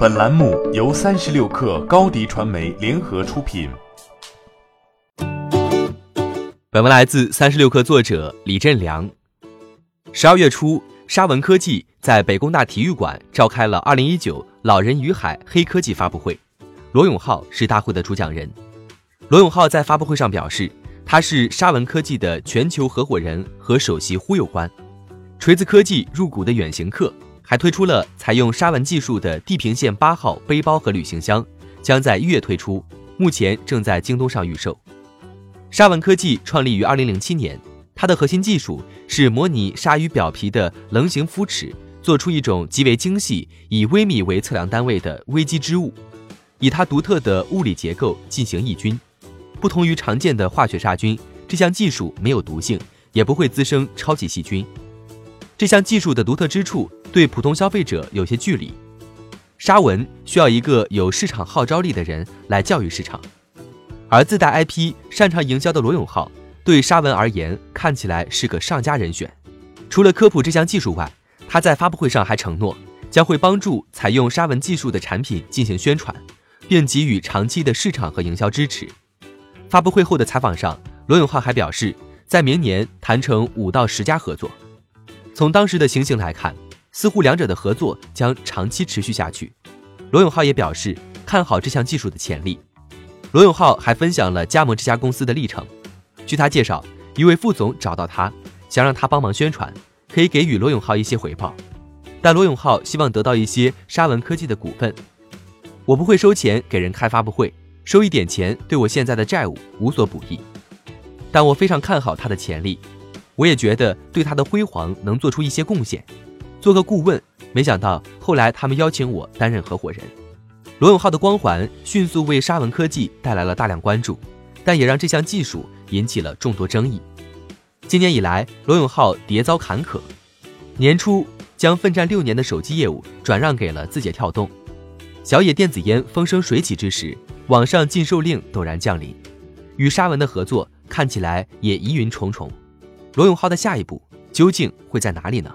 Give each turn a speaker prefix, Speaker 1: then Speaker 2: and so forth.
Speaker 1: 本栏目由三十六氪高低传媒联合出品。
Speaker 2: 本文来自三十六氪作者李振良。十二月初，沙文科技在北工大体育馆召开了二零一九老人与海黑科技发布会，罗永浩是大会的主讲人。罗永浩在发布会上表示，他是沙文科技的全球合伙人和首席忽悠官，锤子科技入股的远行客。还推出了采用沙文技术的地平线八号背包和旅行箱，将在一月推出，目前正在京东上预售。沙文科技创立于二零零七年，它的核心技术是模拟鲨鱼表皮的棱形肤齿，做出一种极为精细、以微米为测量单位的微基织物，以它独特的物理结构进行抑菌。不同于常见的化学杀菌，这项技术没有毒性，也不会滋生超级细菌。这项技术的独特之处。对普通消费者有些距离，沙文需要一个有市场号召力的人来教育市场，而自带 IP、擅长营销的罗永浩对沙文而言看起来是个上佳人选。除了科普这项技术外，他在发布会上还承诺将会帮助采用沙文技术的产品进行宣传，并给予长期的市场和营销支持。发布会后的采访上，罗永浩还表示，在明年谈成五到十家合作。从当时的情形来看。似乎两者的合作将长期持续下去。罗永浩也表示看好这项技术的潜力。罗永浩还分享了加盟这家公司的历程。据他介绍，一位副总找到他，想让他帮忙宣传，可以给予罗永浩一些回报，但罗永浩希望得到一些沙文科技的股份。我不会收钱给人开发布会，收一点钱对我现在的债务无所补益。但我非常看好他的潜力，我也觉得对他的辉煌能做出一些贡献。做个顾问，没想到后来他们邀请我担任合伙人。罗永浩的光环迅速为沙文科技带来了大量关注，但也让这项技术引起了众多争议。今年以来，罗永浩迭遭坎坷。年初将奋战六年的手机业务转让给了字节跳动，小野电子烟风生水起之时，网上禁售令陡然降临，与沙文的合作看起来也疑云重重。罗永浩的下一步究竟会在哪里呢？